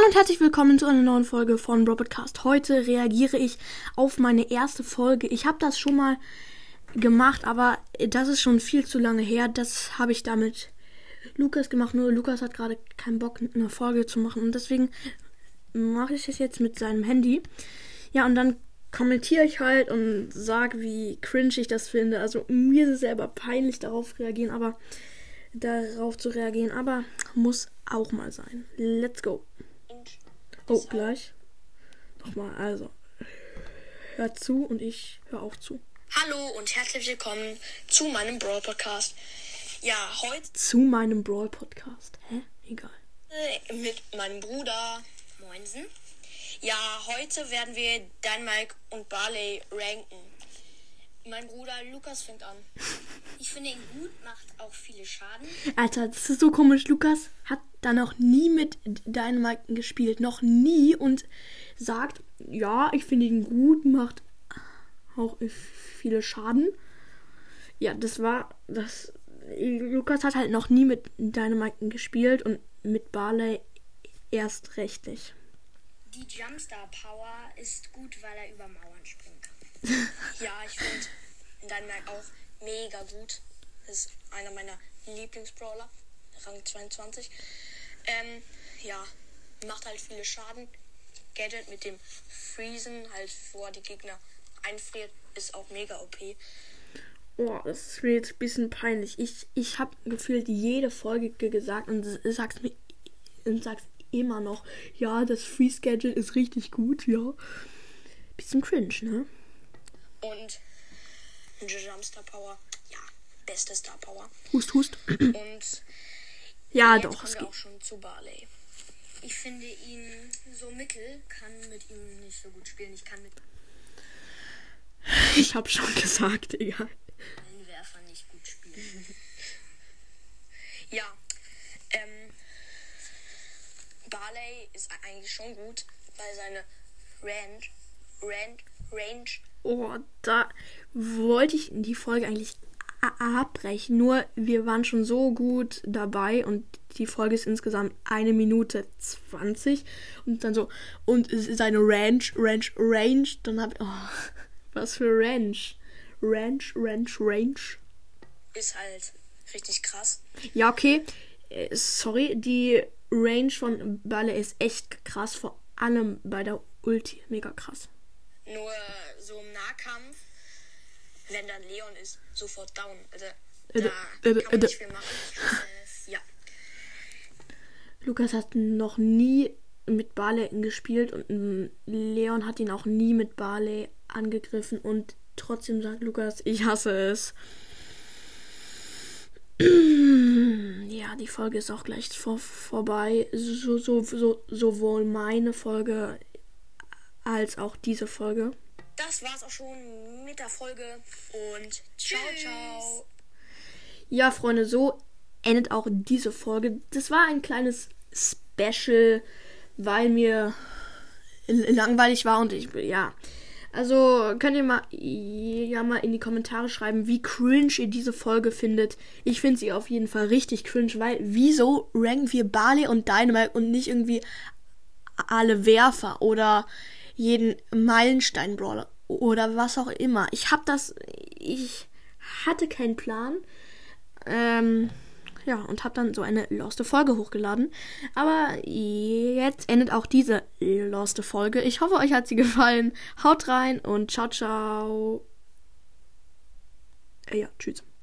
Hallo und herzlich willkommen zu einer neuen Folge von Robotcast. Heute reagiere ich auf meine erste Folge. Ich habe das schon mal gemacht, aber das ist schon viel zu lange her. Das habe ich damit Lukas gemacht. Nur Lukas hat gerade keinen Bock, eine Folge zu machen. Und deswegen mache ich es jetzt mit seinem Handy. Ja, und dann kommentiere ich halt und sage, wie cringe ich das finde. Also mir ist es selber peinlich, darauf reagieren, aber darauf zu reagieren, aber muss auch mal sein. Let's go. Oh, gleich. Nochmal, also. Hört zu und ich höre auch zu. Hallo und herzlich willkommen zu meinem Brawl Podcast. Ja, heute Zu meinem Brawl Podcast. Hä? Egal. mit meinem Bruder Moinsen. Ja, heute werden wir Dynamite und Barley ranken. Mein Bruder Lukas fängt an. Ich finde ihn gut, macht auch viele Schaden. Alter, das ist so komisch. Lukas hat da noch nie mit Dynamite gespielt. Noch nie. Und sagt, ja, ich finde ihn gut, macht auch viele Schaden. Ja, das war das. Lukas hat halt noch nie mit Dynamite gespielt und mit Barley erst recht nicht. Die Jumpstar Power ist gut, weil er über Mauern springen kann. Ja, ich finde Dynamite auch mega gut. Das ist einer meiner Lieblingsbrawler. Rang 22. Ähm, ja, macht halt viele Schaden. Gadget mit dem Freezen, halt vor die Gegner einfriert, ist auch mega OP. Oh, das ist mir jetzt ein bisschen peinlich. Ich, ich habe gefühlt jede Folge ge- gesagt und sag's mir und sag's immer noch. Ja, das Free Schedule ist richtig gut, ja. Bisschen cringe, ne? Und Jumpstar Power, ja, beste Star Power. Hust, hust. Und Ja, jetzt doch, es geht. auch schon zu Barley. Ich finde ihn so mittel, kann mit ihm nicht so gut spielen. Ich kann mit Ich hab schon gesagt, egal. allen Werfern nicht gut spielen. Ja, ähm, Barley ist eigentlich schon gut, weil seine Range, Range, Range, Oh, da wollte ich die Folge eigentlich abbrechen. Nur wir waren schon so gut dabei und die Folge ist insgesamt eine Minute 20 und dann so und seine Range, Range, Range. Dann hab ich, oh, was für Range, Range, Range, Range. ist halt richtig krass. Ja, okay. Äh, Sorry, die Range von Balle ist echt krass, vor allem bei der Ulti. Mega krass. Nur so im Nahkampf, wenn dann Leon ist, sofort down. Also Äh, da äh, kann man äh, nicht viel machen. Äh, ja. Lukas hat noch nie mit Barley gespielt und Leon hat ihn auch nie mit Barley angegriffen und trotzdem sagt Lukas, ich hasse es. Ja, die Folge ist auch gleich vor, vorbei. So, so, so, sowohl meine Folge als auch diese Folge. Das war's auch schon mit der Folge und ciao, Tschüss. ciao. Ja, Freunde, so endet auch diese Folge. Das war ein kleines Special, weil mir langweilig war und ich, ja. Also könnt ihr mal, ja, mal in die Kommentare schreiben, wie cringe ihr diese Folge findet. Ich finde sie auf jeden Fall richtig cringe, weil wieso ranken wir Barley und Dynamite und nicht irgendwie alle Werfer oder jeden Meilenstein-Brawler oder was auch immer. Ich hab das, ich hatte keinen Plan. Ähm, ja, und hab dann so eine loste Folge hochgeladen. Aber jetzt endet auch diese loste Folge. Ich hoffe, euch hat sie gefallen. Haut rein und ciao, ciao. Ja, tschüss.